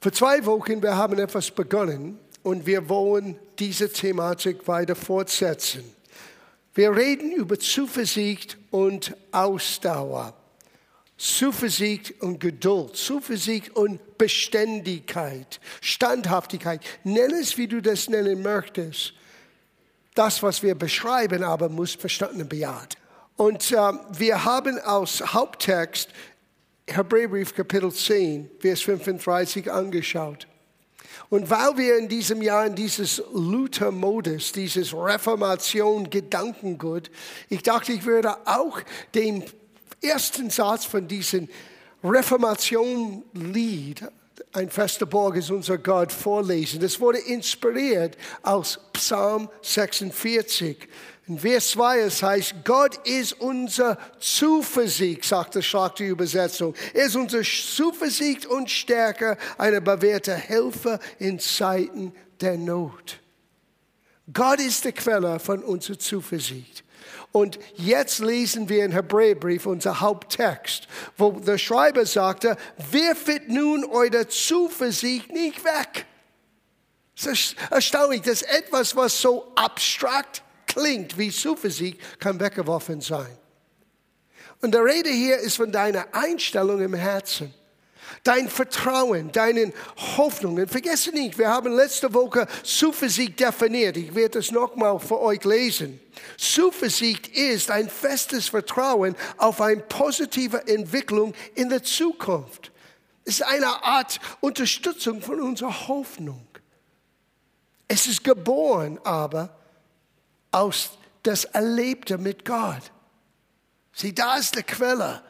Vor zwei Wochen, wir haben etwas begonnen und wir wollen diese Thematik weiter fortsetzen. Wir reden über Zuversicht und Ausdauer. Zuversicht und Geduld, Zuversicht und Beständigkeit, Standhaftigkeit. Nenn es, wie du das nennen möchtest. Das, was wir beschreiben, aber muss verstanden und bejaht. Und äh, wir haben als Haupttext Hebräerbrief Kapitel 10, Vers 35 angeschaut. Und weil wir in diesem Jahr in dieses Luther-Modus, dieses Reformation-Gedankengut, ich dachte, ich würde auch den ersten Satz von diesem Reformation-Lied, ein fester Borg ist unser Gott, vorlesen. Das wurde inspiriert aus Psalm 46. In Vers 2 es heißt, Gott ist unser Zuversicht, sagt die starke Übersetzung. Er ist unser Zuversicht und Stärke, eine bewährte Helfer in Zeiten der Not. Gott ist die Quelle von unserer Zuversicht. Und jetzt lesen wir in Hebräerbrief unser Haupttext, wo der Schreiber sagte, wirft nun eure Zuversicht nicht weg. Es ist erstaunlich, dass etwas, was so abstrakt klingt wie Zuversicht, kann weggeworfen sein. Und der Rede hier ist von deiner Einstellung im Herzen. Dein Vertrauen, deinen Hoffnungen. Vergesse nicht, wir haben letzte Woche Zuversicht definiert. Ich werde es nochmal für euch lesen. Zuversicht ist ein festes Vertrauen auf eine positive Entwicklung in der Zukunft. Es ist eine Art Unterstützung von unserer Hoffnung. Es ist geboren aber aus das Erlebte mit Gott. Sieh, da ist die Quelle.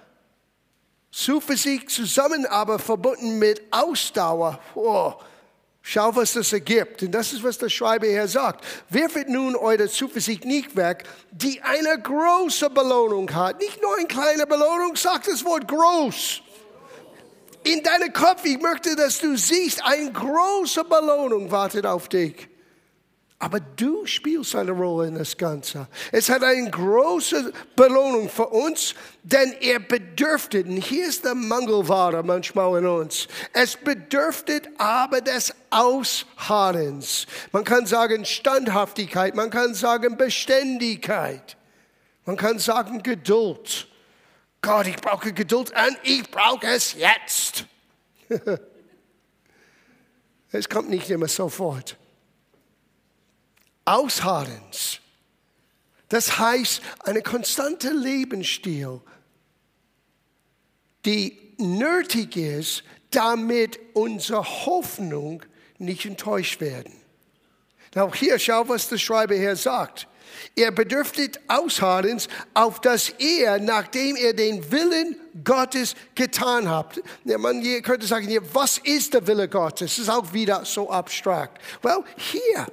Zuversicht zusammen, aber verbunden mit Ausdauer. Oh, schau, was das ergibt. Und das ist, was der Schreiber hier sagt. Wirft nun eure Zuversicht nicht weg, die eine große Belohnung hat. Nicht nur eine kleine Belohnung, sagt das Wort groß. In deinem Kopf, ich möchte, dass du siehst, eine große Belohnung wartet auf dich. Aber du spielst eine Rolle in das Ganze. Es hat eine große Belohnung für uns, denn er bedürftet, und hier ist der Mangelware manchmal in uns, es bedürftet aber des Ausharrens. Man kann sagen Standhaftigkeit, man kann sagen Beständigkeit, man kann sagen Geduld. Gott, ich brauche Geduld und ich brauche es jetzt. es kommt nicht immer sofort. Ausharrens. Das heißt, eine konstante Lebensstil, die nötig ist, damit unsere Hoffnung nicht enttäuscht werden. Auch hier schau, was der Schreiber hier sagt. Er bedürftet Ausharrens, auf das er, nachdem er den Willen Gottes getan hat. Man könnte sagen, was ist der Wille Gottes? Das ist auch wieder so abstrakt. Well, hier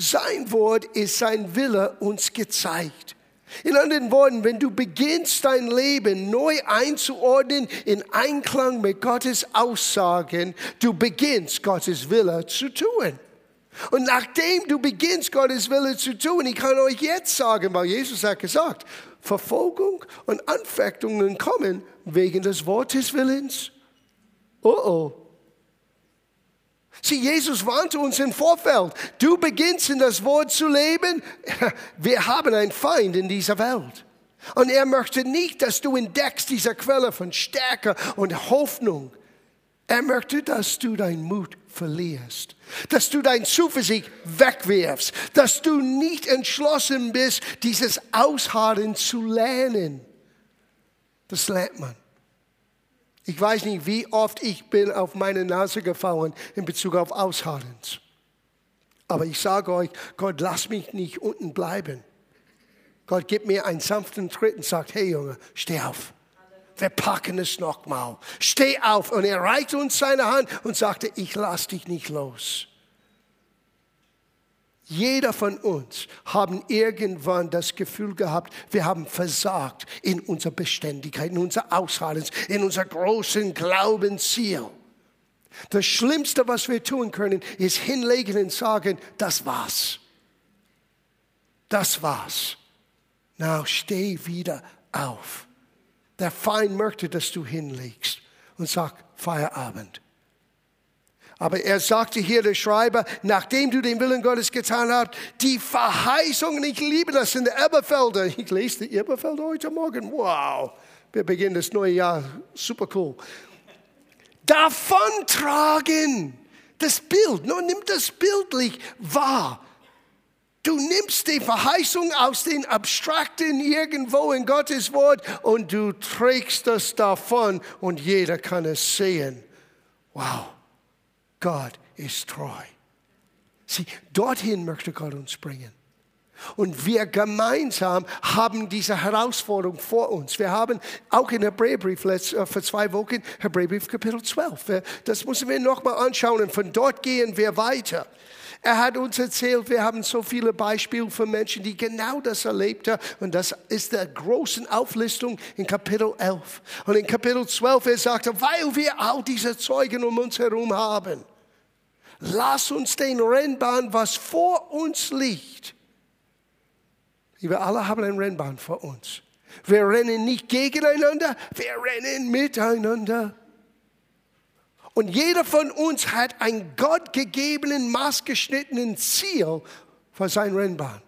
sein Wort ist sein Wille uns gezeigt. In anderen Worten, wenn du beginnst dein Leben neu einzuordnen in Einklang mit Gottes Aussagen, du beginnst Gottes Wille zu tun. Und nachdem du beginnst Gottes Wille zu tun, ich kann euch jetzt sagen, weil Jesus hat gesagt, Verfolgung und Anfechtungen kommen wegen des Wortes Willens. Oh oh. Sieh, Jesus warnte uns im Vorfeld. Du beginnst in das Wort zu leben. Wir haben einen Feind in dieser Welt. Und er möchte nicht, dass du entdeckst diese Quelle von Stärke und Hoffnung. Er möchte, dass du deinen Mut verlierst, dass du dein Zuversicht wegwirfst, dass du nicht entschlossen bist, dieses Ausharren zu lernen. Das lernt man. Ich weiß nicht, wie oft ich bin auf meine Nase gefallen in Bezug auf Ausharrens. Aber ich sage euch, Gott, lass mich nicht unten bleiben. Gott gibt mir einen sanften Tritt und sagt, hey Junge, steh auf. Wir packen es nochmal. Steh auf. Und er reicht uns seine Hand und sagte, ich lass dich nicht los. Jeder von uns haben irgendwann das Gefühl gehabt, wir haben versagt in unserer Beständigkeit, in unser Aushalten, in unser großen Glaubensziel. Das Schlimmste, was wir tun können, ist hinlegen und sagen, das war's. Das war's. Now steh wieder auf. Der Feind möchte, dass du hinlegst und sag Feierabend. Aber er sagte hier, der Schreiber, nachdem du den Willen Gottes getan hast, die Verheißungen, ich liebe das in der Elberfelder. Ich lese die Elberfelder heute Morgen. Wow, wir beginnen das neue Jahr. Super cool. Davontragen. Das Bild, nur nimm das bildlich wahr. Du nimmst die Verheißung aus den Abstrakten irgendwo in Gottes Wort und du trägst das davon und jeder kann es sehen. Wow. Gott ist treu. Sieh, dorthin möchte Gott uns bringen. Und wir gemeinsam haben diese Herausforderung vor uns. Wir haben auch in Hebräerbrief äh, vor zwei Wochen, Hebräerbrief Kapitel 12. Das müssen wir nochmal anschauen und von dort gehen wir weiter. Er hat uns erzählt, wir haben so viele Beispiele von Menschen, die genau das erlebt haben. Und das ist der großen Auflistung in Kapitel 11. Und in Kapitel 12, er sagte, weil wir all diese Zeugen um uns herum haben, lass uns den Rennbahn, was vor uns liegt. Wir alle haben ein Rennbahn vor uns. Wir rennen nicht gegeneinander, wir rennen miteinander. Und jeder von uns hat ein gottgegebenen, maßgeschnittenen Ziel für sein Rennbahn.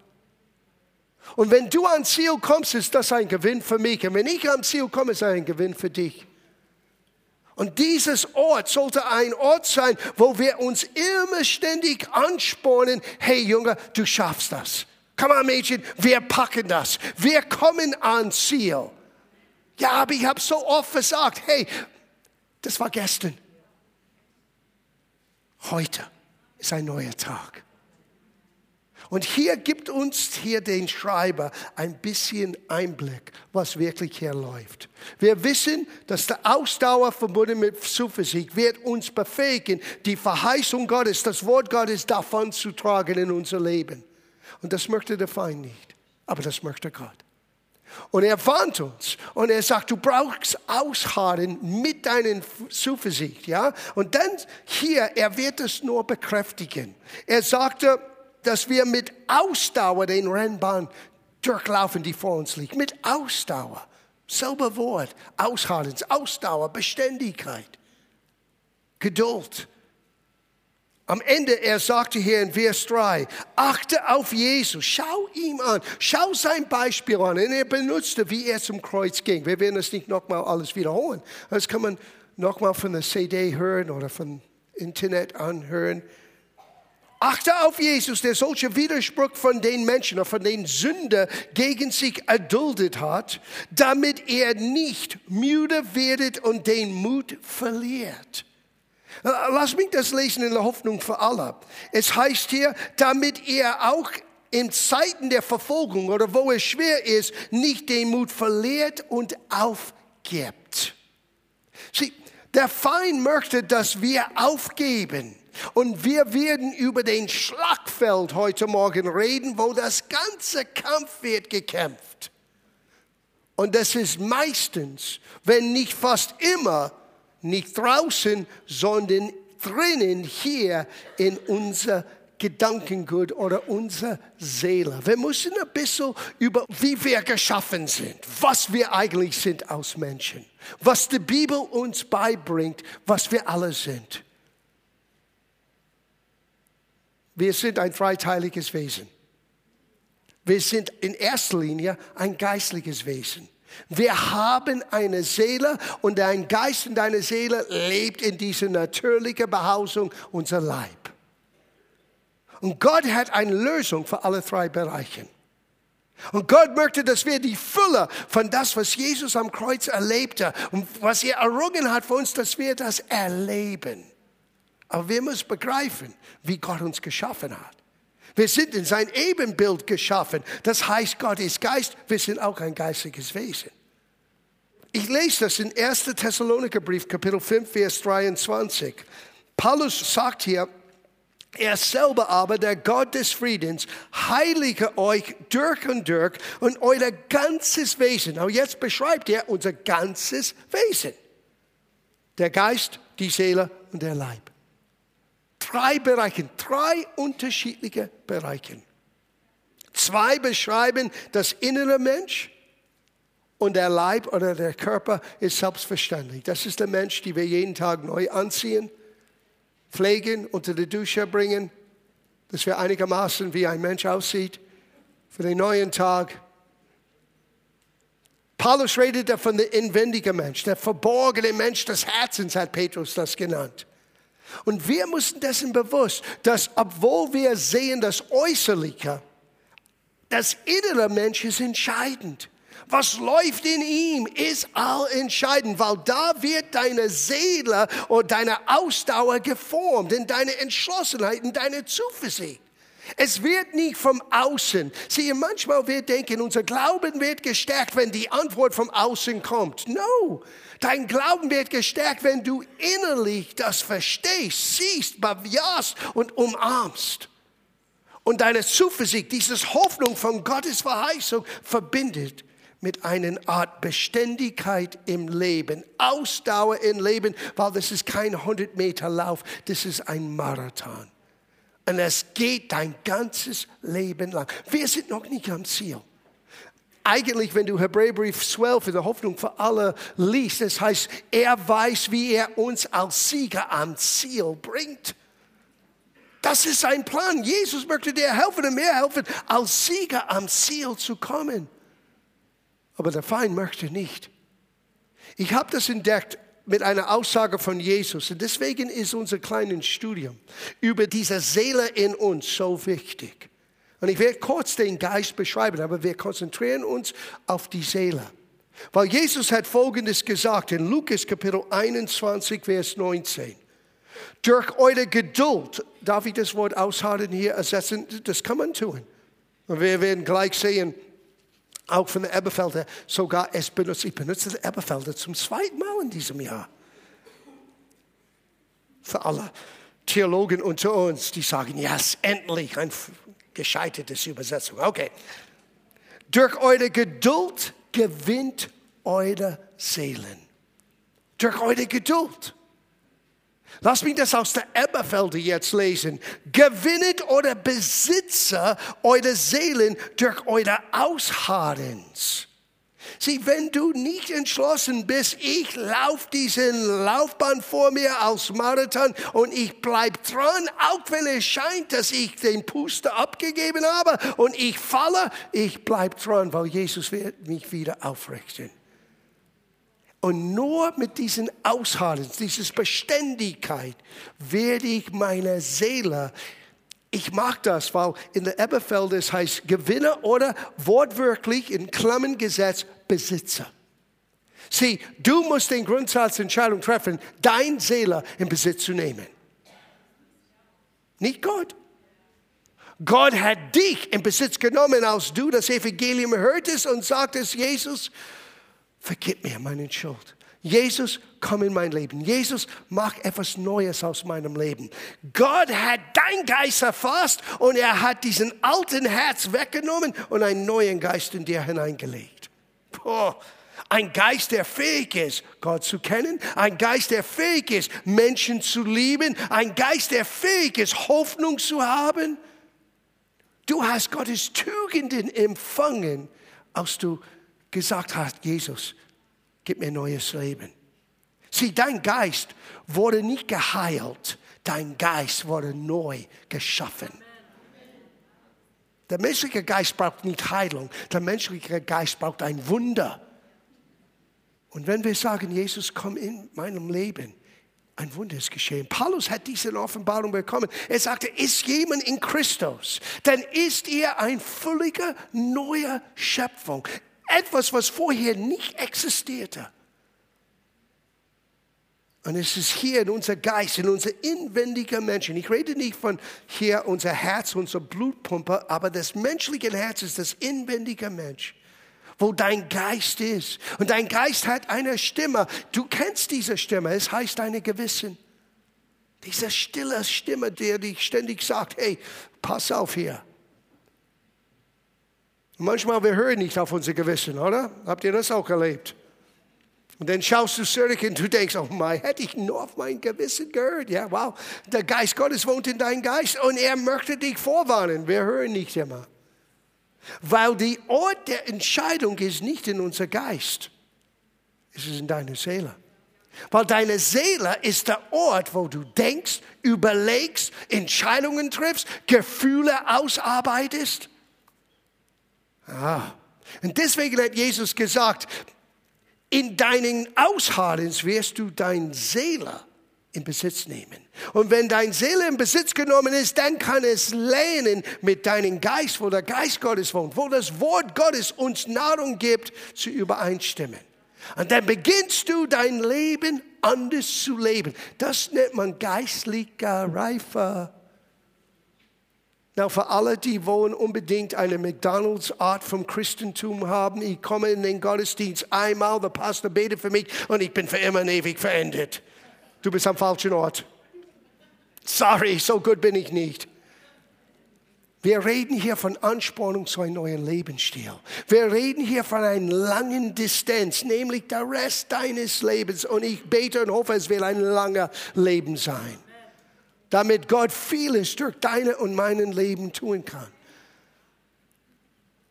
Und wenn du ans Ziel kommst, ist das ein Gewinn für mich. Und wenn ich ans Ziel komme, ist das ein Gewinn für dich. Und dieses Ort sollte ein Ort sein, wo wir uns immer ständig anspornen, hey Junge, du schaffst das. Komm on Mädchen, wir packen das. Wir kommen ans Ziel. Ja, aber ich habe so oft gesagt, hey, das war gestern. Heute ist ein neuer Tag. Und hier gibt uns hier den Schreiber ein bisschen Einblick, was wirklich hier läuft. Wir wissen, dass der Ausdauer verbunden mit Zuversicht wird uns befähigen, die Verheißung Gottes, das Wort Gottes davon zu tragen in unser Leben. Und das möchte der Feind nicht, aber das möchte Gott. Und er warnt uns und er sagt, du brauchst Ausharren mit deiner Zuversicht, ja? Und dann hier, er wird es nur bekräftigen. Er sagte, dass wir mit Ausdauer den Rennbahn durchlaufen, die vor uns liegt. Mit Ausdauer. Selber Wort. Ausharren, Ausdauer, Beständigkeit, Geduld. Am Ende, er sagte hier in Vers 3, achte auf Jesus, schau ihm an, schau sein Beispiel an. Und er benutzte, wie er zum Kreuz ging. Wir werden es nicht nochmal alles wiederholen. Das kann man nochmal von der CD hören oder vom Internet anhören. Achte auf Jesus, der solche Widerspruch von den Menschen oder von den Sünder gegen sich erduldet hat, damit er nicht müde werdet und den Mut verliert. Lass mich das lesen in der Hoffnung für alle. Es heißt hier, damit er auch in Zeiten der Verfolgung oder wo es schwer ist, nicht den Mut verliert und aufgibt. Sieh, der Feind möchte, dass wir aufgeben. Und wir werden über den Schlagfeld heute Morgen reden, wo das ganze Kampf wird gekämpft. Und das ist meistens, wenn nicht fast immer, nicht draußen, sondern drinnen hier in unser Gedankengut oder unsere Seele. Wir müssen ein bisschen über, wie wir geschaffen sind, was wir eigentlich sind als Menschen, was die Bibel uns beibringt, was wir alle sind. Wir sind ein dreiteiliges Wesen. Wir sind in erster Linie ein geistliches Wesen. Wir haben eine Seele und dein Geist und deine Seele lebt in dieser natürlichen Behausung unser Leib. Und Gott hat eine Lösung für alle drei Bereiche. Und Gott möchte, dass wir die Fülle von das, was Jesus am Kreuz erlebte und was er errungen hat für uns, dass wir das erleben. Aber wir müssen begreifen, wie Gott uns geschaffen hat. Wir sind in sein Ebenbild geschaffen. Das heißt, Gott ist Geist, wir sind auch ein geistiges Wesen. Ich lese das in 1. Thessaloniker Brief, Kapitel 5, Vers 23. Paulus sagt hier, er selber aber, der Gott des Friedens, heilige euch durch und durch und euer ganzes Wesen. Und jetzt beschreibt er unser ganzes Wesen. Der Geist, die Seele und der Leib drei Bereichen, drei unterschiedliche Bereiche. Zwei beschreiben das innere Mensch und der Leib oder der Körper ist selbstverständlich. Das ist der Mensch, den wir jeden Tag neu anziehen. pflegen, unter die Dusche bringen, dass wir einigermaßen wie ein Mensch aussieht für den neuen Tag. Paulus redet von der inwendigen Mensch, der verborgene Mensch des Herzens, hat Petrus das genannt. Und wir müssen dessen bewusst, dass obwohl wir sehen das Äußerliche, das innere Mensch ist entscheidend. Was läuft in ihm, ist allentscheidend, weil da wird deine Seele und deine Ausdauer geformt, in deine Entschlossenheit, in deine Zuversicht. Es wird nicht vom Außen. Sieh, manchmal wir denken, unser Glauben wird gestärkt, wenn die Antwort vom Außen kommt. No, dein Glauben wird gestärkt, wenn du innerlich das verstehst, siehst, bejahst und umarmst. Und deine Zuversicht, diese Hoffnung von Gottes Verheißung verbindet mit einer Art Beständigkeit im Leben, Ausdauer im Leben, weil das ist kein 100 Meter Lauf, das ist ein Marathon. Und es geht dein ganzes Leben lang. Wir sind noch nicht am Ziel. Eigentlich, wenn du Hebräerbrief 12 in der Hoffnung für alle liest, das heißt, er weiß, wie er uns als Sieger am Ziel bringt. Das ist sein Plan. Jesus möchte dir helfen und mir helfen, als Sieger am Ziel zu kommen. Aber der Feind möchte nicht. Ich habe das entdeckt mit einer Aussage von Jesus. Und deswegen ist unser kleines Studium über diese Seele in uns so wichtig. Und ich werde kurz den Geist beschreiben, aber wir konzentrieren uns auf die Seele. Weil Jesus hat Folgendes gesagt in Lukas Kapitel 21, Vers 19. Durch eure Geduld, darf ich das Wort ausharren hier ersetzen? Das kann man tun. Und wir werden gleich sehen, auch von der Eberfelder sogar es benutzt. Ich benutze die Eberfelder zum zweiten Mal in diesem Jahr. Für alle Theologen unter uns, die sagen, ja, yes, endlich eine gescheiterte Übersetzung. Okay. Durch eure Geduld gewinnt eure Seelen. Durch eure Geduld. Lass mich das aus der Eberfelde jetzt lesen. Gewinnet oder besitze eure Seelen durch eure Ausharrens. Sieh, wenn du nicht entschlossen bist, ich laufe diesen Laufbahn vor mir als Marathon und ich bleib dran, auch wenn es scheint, dass ich den Puster abgegeben habe und ich falle, ich bleib dran, weil Jesus wird mich wieder aufrichten. Und nur mit diesen Ausharren, dieser Beständigkeit werde ich meine Seele, ich mag das, weil in der Eberfeld es heißt Gewinner oder wortwörtlich in Klammern gesetzt Besitzer. Sieh, du musst den Grundsatzentscheidung treffen, dein Seele in Besitz zu nehmen. Nicht Gott. Gott hat dich in Besitz genommen, als du das Evangelium hörtest und sagtest, Jesus, vergib mir meine Schuld. Jesus, komm in mein Leben. Jesus, mach etwas Neues aus meinem Leben. Gott hat dein Geist erfasst und er hat diesen alten Herz weggenommen und einen neuen Geist in dir hineingelegt. Boah. Ein Geist, der fähig ist, Gott zu kennen. Ein Geist, der fähig ist, Menschen zu lieben. Ein Geist, der fähig ist, Hoffnung zu haben. Du hast Gottes Tugenden empfangen, als du gesagt hast, Jesus, gib mir neues Leben. Sieh, dein Geist wurde nicht geheilt, dein Geist wurde neu geschaffen. Der menschliche Geist braucht nicht Heilung, der menschliche Geist braucht ein Wunder. Und wenn wir sagen, Jesus, komm in meinem Leben, ein Wunder ist geschehen. Paulus hat diese Offenbarung bekommen. Er sagte, ist jemand in Christus, dann ist er ein völliger neuer Schöpfung etwas, was vorher nicht existierte. Und es ist hier in unser Geist, in unser inwendiger Menschen. Ich rede nicht von hier unser Herz, unsere Blutpumpe, aber das menschliche Herz ist das inwendige Mensch, wo dein Geist ist. Und dein Geist hat eine Stimme. Du kennst diese Stimme. Es heißt deine Gewissen. Diese stille Stimme, die dich ständig sagt, hey, pass auf hier. Manchmal wir hören nicht auf unser Gewissen, oder? Habt ihr das auch erlebt? Und dann schaust du zurück und du denkst, oh mein, hätte ich nur auf mein Gewissen gehört. Ja, wow, der Geist Gottes wohnt in deinem Geist und er möchte dich vorwarnen. Wir hören nicht immer. Weil die Ort der Entscheidung ist nicht in unser Geist. Es ist in deiner Seele. Weil deine Seele ist der Ort, wo du denkst, überlegst, Entscheidungen triffst, Gefühle ausarbeitest. Ah. Und deswegen hat Jesus gesagt, in deinen Ausharrens wirst du deine Seele in Besitz nehmen. Und wenn deine Seele in Besitz genommen ist, dann kann es lernen mit deinem Geist, wo der Geist Gottes wohnt, wo das Wort Gottes uns Nahrung gibt, zu übereinstimmen. Und dann beginnst du dein Leben anders zu leben. Das nennt man geistlicher Reife. Na, für alle, die wollen unbedingt eine McDonalds-Art vom Christentum haben, ich komme in den Gottesdienst einmal, der Pastor betet für mich und ich bin für immer und ewig verendet. Du bist am falschen Ort. Sorry, so gut bin ich nicht. Wir reden hier von Anspornung zu einem neuen Lebensstil. Wir reden hier von einer langen Distanz, nämlich der Rest deines Lebens. Und ich bete und hoffe, es wird ein langer Leben sein. Damit Gott vieles durch deine und meinen Leben tun kann.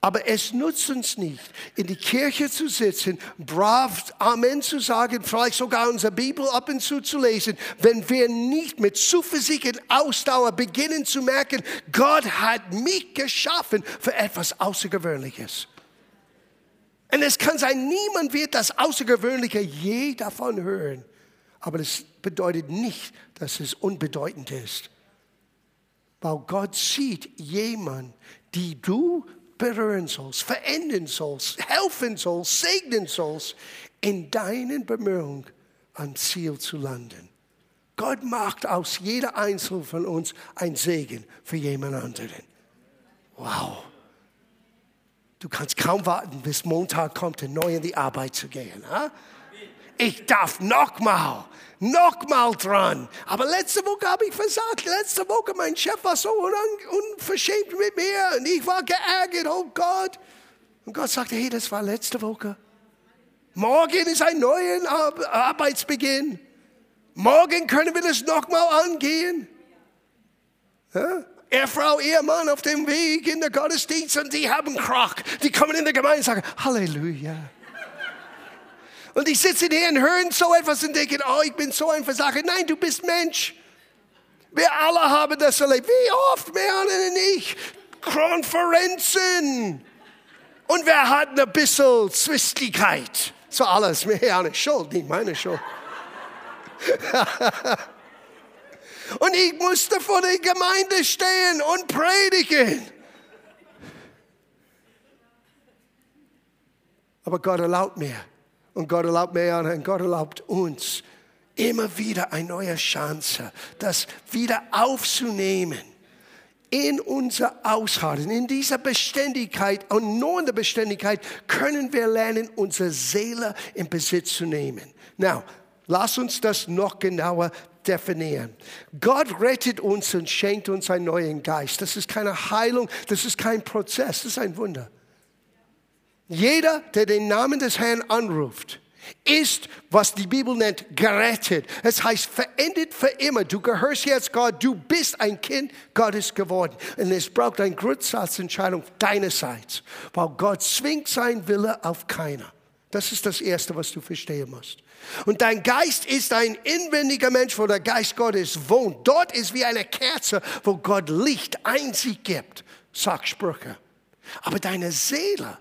Aber es nutzt uns nicht, in die Kirche zu sitzen, brav Amen zu sagen, vielleicht sogar unsere Bibel ab und zu zu lesen, wenn wir nicht mit Zuversicht und Ausdauer beginnen zu merken, Gott hat mich geschaffen für etwas Außergewöhnliches. Und es kann sein, niemand wird das Außergewöhnliche je davon hören. Aber das bedeutet nicht, dass es unbedeutend ist. Weil Gott sieht jemanden, die du berühren sollst, verändern sollst, helfen sollst, segnen sollst, in deinen Bemühungen am Ziel zu landen. Gott macht aus jeder Einzelne von uns ein Segen für jemand anderen. Wow. Du kannst kaum warten, bis Montag kommt, neu in die Arbeit zu gehen. Ha? Ich darf nochmal nochmal dran. Aber letzte Woche habe ich versagt. Letzte Woche, mein Chef war so unverschämt mit mir und ich war geärgert, oh Gott. Und Gott sagte, hey, das war letzte Woche. Morgen ist ein neuer Arbeitsbeginn. Morgen können wir das nochmal angehen. Ja? Ehefrau, Ehemann auf dem Weg in der Gottesdienst und die haben Krach. Die kommen in der Gemeinde und sagen, Halleluja. Und ich sitze hier und höre so etwas und denke, oh, ich bin so ein Versager. Nein, du bist Mensch. Wir alle haben das erlebt. Wie oft, Mehrere und ich, Konferenzen. Und wir hatten ein bisschen Zwistigkeit. So alles, Mehrere Schuld, nicht meine Schuld. und ich musste vor der Gemeinde stehen und predigen. Aber Gott erlaubt mir, und Gott erlaubt mir und Gott erlaubt uns immer wieder eine neue Chance, das wieder aufzunehmen in unser Ausharren, in dieser Beständigkeit und nur in der Beständigkeit können wir lernen, unsere Seele in Besitz zu nehmen. Now, lass uns das noch genauer definieren. Gott rettet uns und schenkt uns einen neuen Geist. Das ist keine Heilung, das ist kein Prozess, das ist ein Wunder. Jeder, der den Namen des Herrn anruft, ist, was die Bibel nennt, gerettet. Es heißt, verendet für immer. Du gehörst jetzt Gott, du bist ein Kind Gottes geworden. Und es braucht eine Grundsatzentscheidung deinerseits, weil Gott zwingt sein Wille auf keiner. Das ist das Erste, was du verstehen musst. Und dein Geist ist ein inwendiger Mensch, wo der Geist Gottes wohnt. Dort ist wie eine Kerze, wo Gott Licht einzig gibt, sagt Sprüche. Aber deine Seele,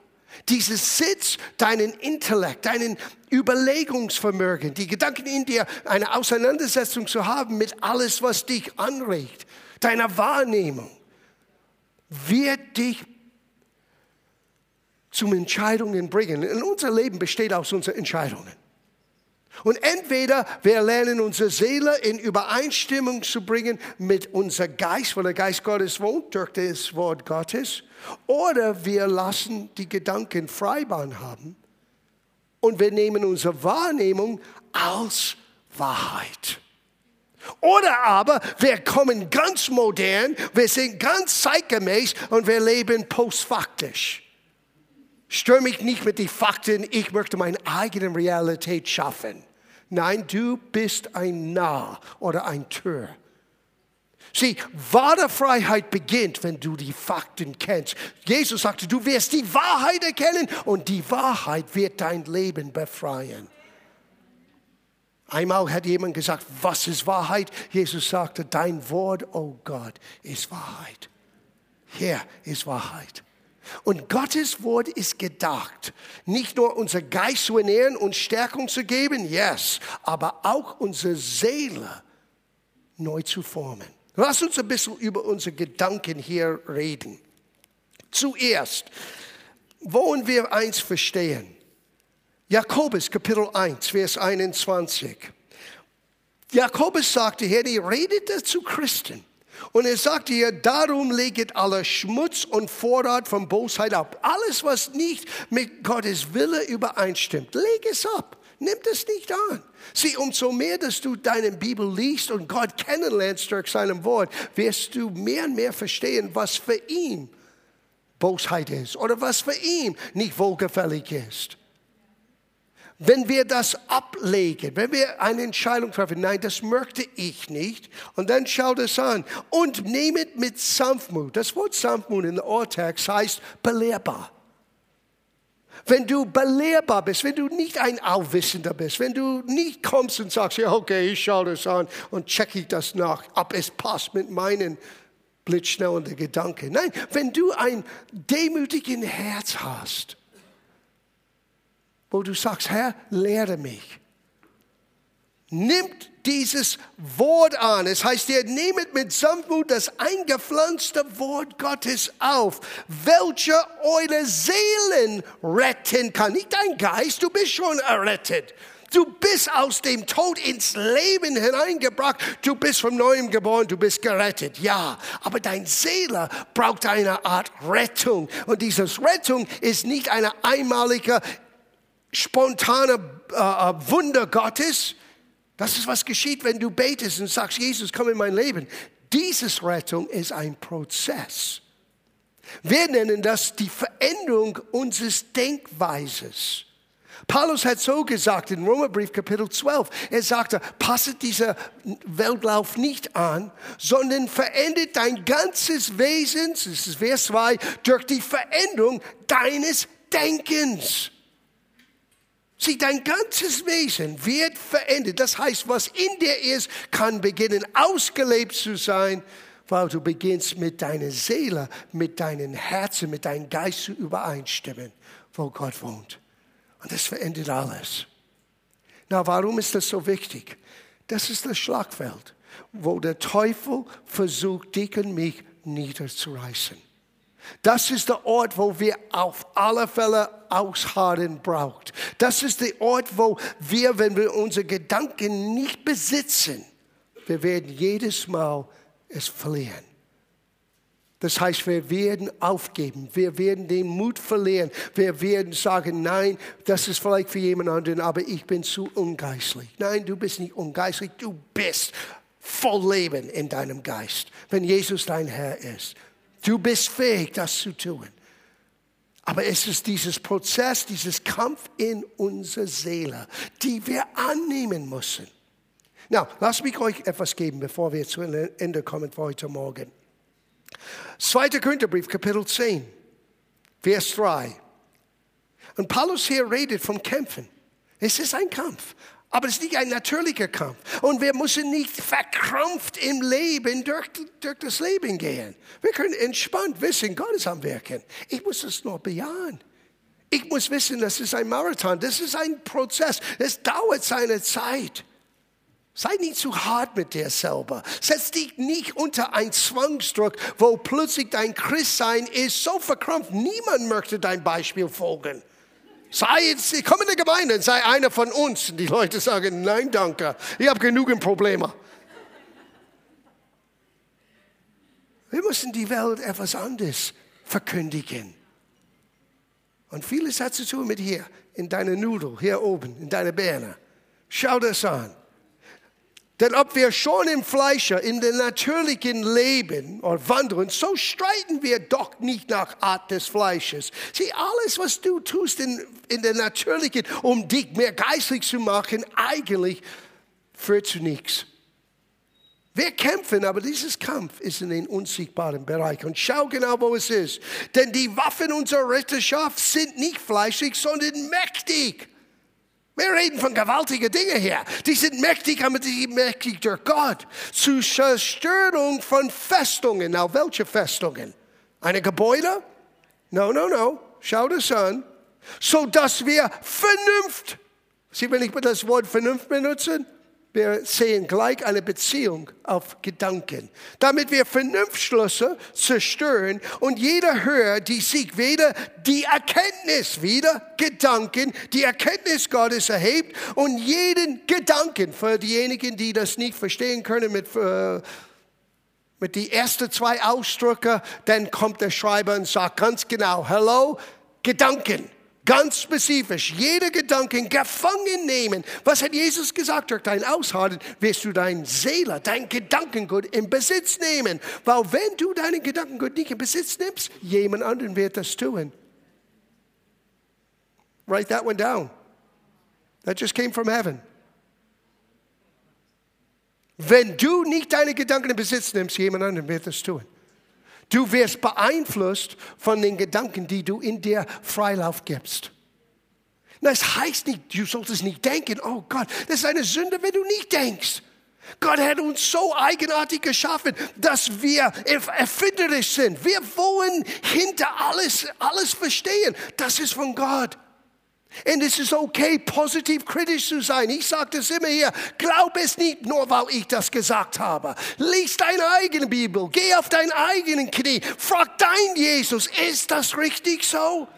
dieses Sitz, deinen Intellekt, deinen Überlegungsvermögen, die Gedanken in dir, eine Auseinandersetzung zu haben mit alles, was dich anregt, deiner Wahrnehmung, wird dich zum Entscheidungen bringen. Und unser Leben besteht aus unseren Entscheidungen. Und entweder wir lernen unsere Seele in Übereinstimmung zu bringen mit unserem Geist, wo der Geist Gottes wohnt, durch das Wort Gottes, oder wir lassen die Gedanken Freibahn haben und wir nehmen unsere Wahrnehmung als Wahrheit. Oder aber wir kommen ganz modern, wir sind ganz zeitgemäß und wir leben postfaktisch. Stör mich nicht mit den Fakten, ich möchte meine eigene Realität schaffen. Nein, du bist ein Narr oder ein Tür. Sieh, wahre Freiheit beginnt, wenn du die Fakten kennst. Jesus sagte, du wirst die Wahrheit erkennen und die Wahrheit wird dein Leben befreien. Einmal hat jemand gesagt, was ist Wahrheit? Jesus sagte, dein Wort, oh Gott, ist Wahrheit. Hier ist Wahrheit. Und Gottes Wort ist gedacht, nicht nur unser Geist zu ernähren und Stärkung zu geben, yes, aber auch unsere Seele neu zu formen. Lass uns ein bisschen über unsere Gedanken hier reden. Zuerst wollen wir eins verstehen. Jakobus Kapitel 1, Vers 21. Jakobus sagte hier, die redete zu Christen. Und er sagte hier, darum leget aller Schmutz und Vorrat von Bosheit ab. Alles, was nicht mit Gottes Wille übereinstimmt, leg es ab. Nimm es nicht an. Sieh, umso mehr, dass du deine Bibel liest und Gott kennenlernst durch seinem Wort, wirst du mehr und mehr verstehen, was für ihn Bosheit ist oder was für ihn nicht wohlgefällig ist. Wenn wir das ablegen, wenn wir eine Entscheidung treffen, nein, das möchte ich nicht, und dann schau das an und nehmet mit Sanftmut. Das Wort Sanftmut in der Urtext heißt belehrbar. Wenn du belehrbar bist, wenn du nicht ein Allwissender bist, wenn du nicht kommst und sagst, ja, okay, ich schaue das an und checke ich das nach, ob es passt mit meinen blitzschnellen Gedanken. Nein, wenn du ein demütigen Herz hast, wo du sagst, Herr, lehre mich. Nimmt dieses Wort an. Es heißt ihr, nehmet mit Sanftmut das eingepflanzte Wort Gottes auf, welcher eure Seelen retten kann. Nicht dein Geist, du bist schon errettet. Du bist aus dem Tod ins Leben hineingebracht. Du bist vom Neuem geboren, du bist gerettet. Ja, aber dein Seele braucht eine Art Rettung. Und diese Rettung ist nicht eine einmalige spontane äh, äh, Wunder Gottes. Das ist, was geschieht, wenn du betest und sagst, Jesus, komm in mein Leben. Dieses Rettung ist ein Prozess. Wir nennen das die Veränderung unseres Denkweises. Paulus hat so gesagt in Römerbrief Kapitel 12. Er sagte, passet dieser Weltlauf nicht an, sondern verändert dein ganzes Wesen, das ist Vers 2, durch die Veränderung deines Denkens. Sieh, dein ganzes Wesen wird verändert. Das heißt, was in dir ist, kann beginnen ausgelebt zu sein, weil du beginnst mit deiner Seele, mit deinem Herzen, mit deinem Geist zu übereinstimmen, wo Gott wohnt. Und das verändert alles. Na, warum ist das so wichtig? Das ist das Schlagfeld, wo der Teufel versucht, dich und mich niederzureißen. Das ist der Ort, wo wir auf alle Fälle ausharren braucht. Das ist der Ort, wo wir, wenn wir unsere Gedanken nicht besitzen, wir werden jedes Mal es verlieren. Das heißt, wir werden aufgeben, wir werden den Mut verlieren, wir werden sagen, nein, das ist vielleicht für jemand anderen, aber ich bin zu ungeistlich. Nein, du bist nicht ungeistlich, du bist voll Leben in deinem Geist, wenn Jesus dein Herr ist. Du bist fähig, das zu tun. Aber es ist dieses Prozess, dieses Kampf in unserer Seele, die wir annehmen müssen. Na, lasst mich euch etwas geben, bevor wir zu Ende kommen für heute Morgen. 2. Korintherbrief, Kapitel 10, Vers 3. Und Paulus hier redet vom Kämpfen. Es ist ein Kampf. Aber es ist nicht ein natürlicher Kampf. Und wir müssen nicht verkrampft im Leben durch, durch das Leben gehen. Wir können entspannt wissen, Gott ist am Wirken. Ich muss es nur bejahen. Ich muss wissen, das ist ein Marathon, das ist ein Prozess, es dauert seine Zeit. Sei nicht zu hart mit dir selber. Setz dich nicht unter einen Zwangsdruck, wo plötzlich dein Christsein ist so verkrampft. Niemand möchte dein Beispiel folgen. Sei jetzt, komm in die Gemeinde, sei einer von uns. Die Leute sagen, nein, danke, ich habe genügend Probleme. Wir müssen die Welt etwas anderes verkündigen. Und vieles hat zu tun mit hier, in deiner Nudel, hier oben, in deiner Birne. Schau das an. Denn ob wir schon im Fleische, in dem natürlichen Leben oder wandeln, so streiten wir doch nicht nach Art des Fleisches. Sieh, alles, was du tust in, in der natürlichen, um dich mehr geistlich zu machen, eigentlich führt zu nichts. Wir kämpfen, aber dieses Kampf ist in den unsichtbaren Bereich. Und schau genau, wo es ist. Denn die Waffen unserer Ritterschaft sind nicht fleischig, sondern mächtig Wir reden von gewaltigen Dingen hier. Die sind mächtig, aber die sind mächtig durch Gott. Zur Zerstörung von Festungen. Na, welche Festungen? Eine Gebäude? No, no, no. Schau das an. So dass wir Vernunft, Sie will ich das Wort Vernunft benutzen? Wir sehen gleich eine Beziehung auf Gedanken. Damit wir Vernunftschlüsse zerstören und jeder hört, die sich weder die Erkenntnis, wieder Gedanken, die Erkenntnis Gottes erhebt und jeden Gedanken für diejenigen, die das nicht verstehen können mit, äh, mit die ersten zwei Ausdrücke, dann kommt der Schreiber und sagt ganz genau, hello, Gedanken. Ganz spezifisch, jeder Gedanken gefangen nehmen. Was hat Jesus gesagt? Durch dein Ausharren wirst du dein Seele, dein Gedankengut in Besitz nehmen. Weil wenn du deinen Gedankengut nicht in Besitz nimmst, jemand anderen wird das tun. Write that one down. That just came from heaven. Wenn du nicht deine Gedanken in Besitz nimmst, jemand anderen wird das tun. Du wirst beeinflusst von den Gedanken, die du in dir Freilauf gibst. Das heißt nicht, du solltest nicht denken, oh Gott, das ist eine Sünde, wenn du nicht denkst. Gott hat uns so eigenartig geschaffen, dass wir erfinderisch sind. Wir wollen hinter alles, alles verstehen. Das ist von Gott. Und es ist okay, positiv kritisch zu sein. Ich sage das immer hier. Glaub es nicht nur, weil ich das gesagt habe. Lies deine eigene Bibel. Geh auf deinen eigenen Knie. Frag dein Jesus, ist das richtig so?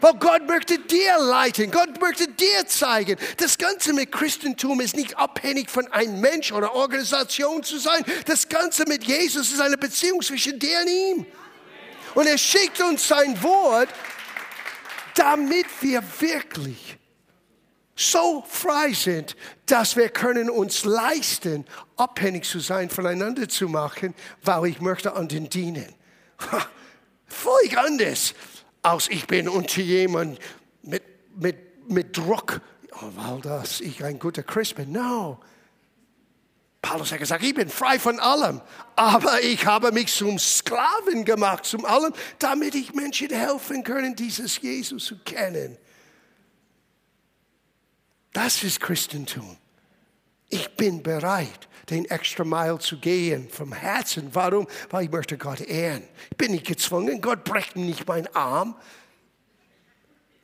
Weil Gott möchte dir leiten, Gott möchte dir zeigen. Das Ganze mit Christentum ist nicht abhängig von einem Mensch oder Organisation zu sein. Das Ganze mit Jesus ist eine Beziehung zwischen dir und ihm. Und er schickt uns sein Wort, damit wir wirklich so frei sind, dass wir können uns leisten, abhängig zu sein, voneinander zu machen, weil ich möchte an den dienen. Völlig anders, als ich bin unter jemand mit, mit, mit Druck, oh, weil das ich ein guter Christ bin. No, Paulus hat gesagt, ich bin frei von allem, aber ich habe mich zum Sklaven gemacht, zum allem, damit ich Menschen helfen kann, dieses Jesus zu kennen. Das ist Christentum. Ich bin bereit, den extra Mile zu gehen vom Herzen. Warum? Weil ich möchte Gott ehren. Ich bin nicht gezwungen. Gott bricht nicht meinen Arm.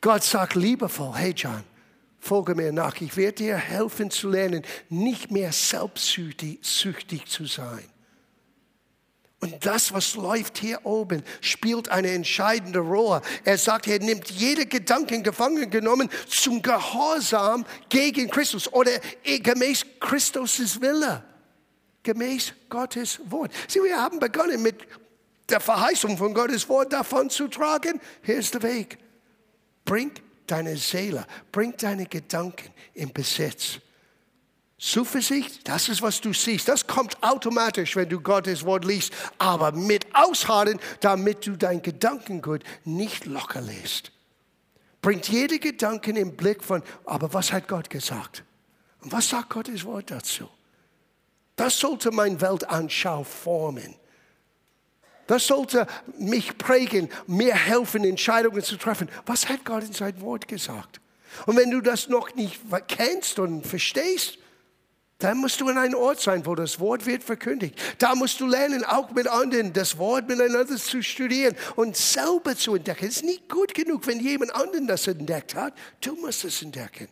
Gott sagt liebevoll, hey John, folge mir nach. Ich werde dir helfen zu lernen, nicht mehr selbstsüchtig zu sein. Und das, was läuft hier oben, spielt eine entscheidende Rolle. Er sagt, er nimmt jede Gedanken gefangen genommen zum Gehorsam gegen Christus oder gemäß Christus' Wille, gemäß Gottes Wort. Sie, wir haben begonnen mit der Verheißung von Gottes Wort davon zu tragen. Hier ist der Weg. Bringt deine Seele, bring deine Gedanken in Besitz. Zuversicht, das ist, was du siehst. Das kommt automatisch, wenn du Gottes Wort liest. Aber mit Ausharren, damit du dein Gedankengut nicht locker lässt. Bringt jede Gedanken im Blick von, aber was hat Gott gesagt? Und was sagt Gottes Wort dazu? Das sollte mein Weltanschau formen. Das sollte mich prägen, mir helfen, Entscheidungen zu treffen. Was hat Gott in seinem Wort gesagt? Und wenn du das noch nicht kennst und verstehst, dann musst du an einem Ort sein, wo das Wort wird verkündigt. Da musst du lernen, auch mit anderen das Wort miteinander zu studieren und selber zu entdecken. Es ist nicht gut genug, wenn jemand anderen das entdeckt hat. Du musst es entdecken.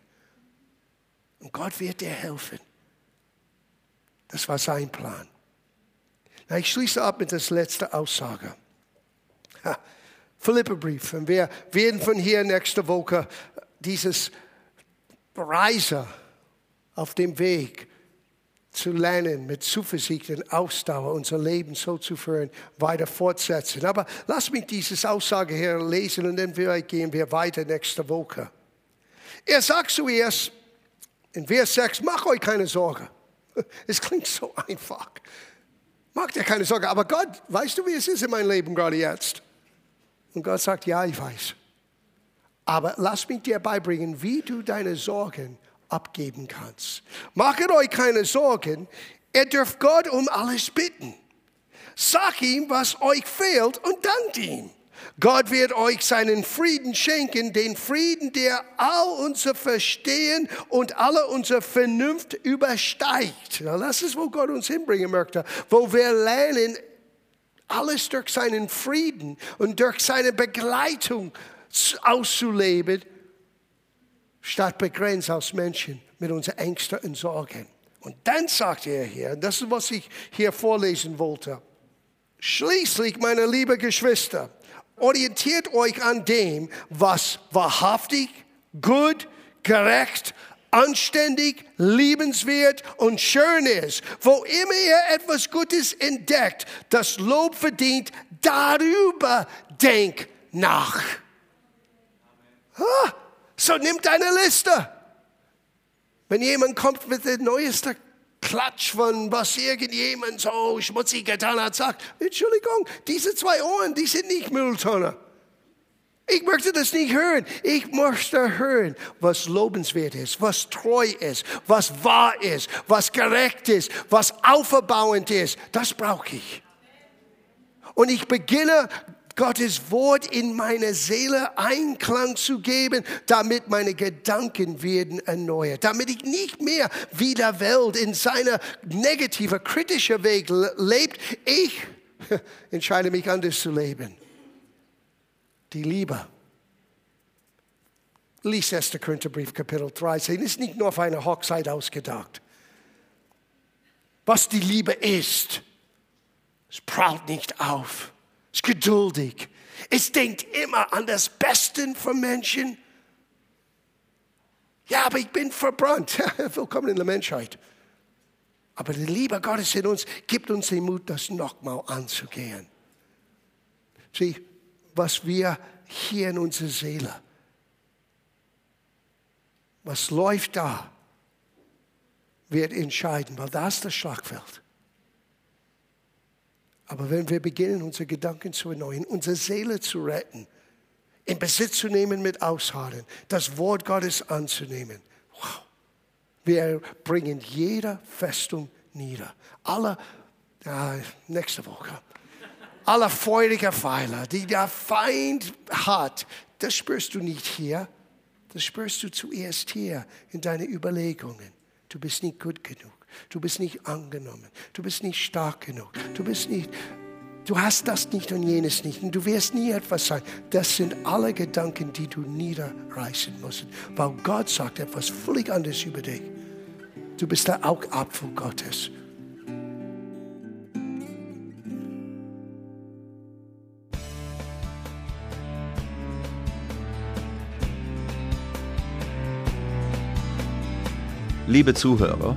Und Gott wird dir helfen. Das war sein Plan. Na, ich schließe ab mit der letzten Aussage. Philipperbrief. Und wir werden von hier nächste Woche dieses Reise auf dem Weg zu lernen, mit Zuversicht und Ausdauer unser Leben so zu führen, weiter fortsetzen. Aber lass mich diese Aussage hier lesen und dann gehen wir weiter nächste Woche. Er sagt zuerst in Vers 6, mach euch keine Sorge. Es klingt so einfach. Mach dir keine Sorge. Aber Gott, weißt du, wie es ist in meinem Leben gerade jetzt? Und Gott sagt, ja, ich weiß. Aber lass mich dir beibringen, wie du deine Sorgen abgeben kannst. Macht euch keine Sorgen. Ihr dürft Gott um alles bitten. Sag ihm, was euch fehlt und dankt ihm. Gott wird euch seinen Frieden schenken, den Frieden, der all unser Verstehen und alle unsere Vernunft übersteigt. Das ist, wo Gott uns hinbringen möchte, wo wir lernen, alles durch seinen Frieden und durch seine Begleitung auszuleben, statt begrenzt als Menschen mit unseren Ängsten und Sorgen. Und dann sagt er hier, das ist, was ich hier vorlesen wollte. Schließlich, meine lieben Geschwister, orientiert euch an dem, was wahrhaftig, gut, gerecht, anständig, liebenswert und schön ist. Wo immer ihr etwas Gutes entdeckt, das Lob verdient, darüber denk nach. So nimm deine Liste. Wenn jemand kommt mit der neuesten Klatsch von was irgendjemand so schmutzig getan hat, sagt, Entschuldigung, diese zwei Ohren, die sind nicht Mülltonne. Ich möchte das nicht hören. Ich möchte hören, was lobenswert ist, was treu ist, was wahr ist, was gerecht ist, was auferbauend ist. Das brauche ich. Und ich beginne Gottes Wort in meine Seele Einklang zu geben, damit meine Gedanken werden erneuert, damit ich nicht mehr wie der Welt in seiner negative, kritische Weg lebt. Ich entscheide mich anders zu leben. Die Liebe. Lies 1. Korintherbrief, Kapitel 13. Ist nicht nur auf eine Hochzeit ausgedacht. Was die Liebe ist, es prallt nicht auf ist geduldig. Es denkt immer an das Beste von Menschen. Ja, aber ich bin verbrannt. Willkommen in der Menschheit. Aber die Liebe Gottes in uns gibt uns den Mut, das nochmal anzugehen. Sieh, was wir hier in unserer Seele, was läuft da, wird entscheiden, weil da ist das Schlagfeld. Aber wenn wir beginnen, unsere Gedanken zu erneuern, unsere Seele zu retten, in Besitz zu nehmen mit Ausharren, das Wort Gottes anzunehmen, wow, wir bringen jede Festung nieder. Alle, äh, nächste Woche, alle feurigen Pfeiler, die der Feind hat, das spürst du nicht hier, das spürst du zuerst hier in deinen Überlegungen. Du bist nicht gut genug. Du bist nicht angenommen. Du bist nicht stark genug. Du bist nicht, du hast das nicht und jenes nicht. Und du wirst nie etwas sein. Das sind alle Gedanken, die du niederreißen musst. Weil Gott sagt etwas völlig anderes über dich. Du bist der Augapfel Gottes. Liebe Zuhörer,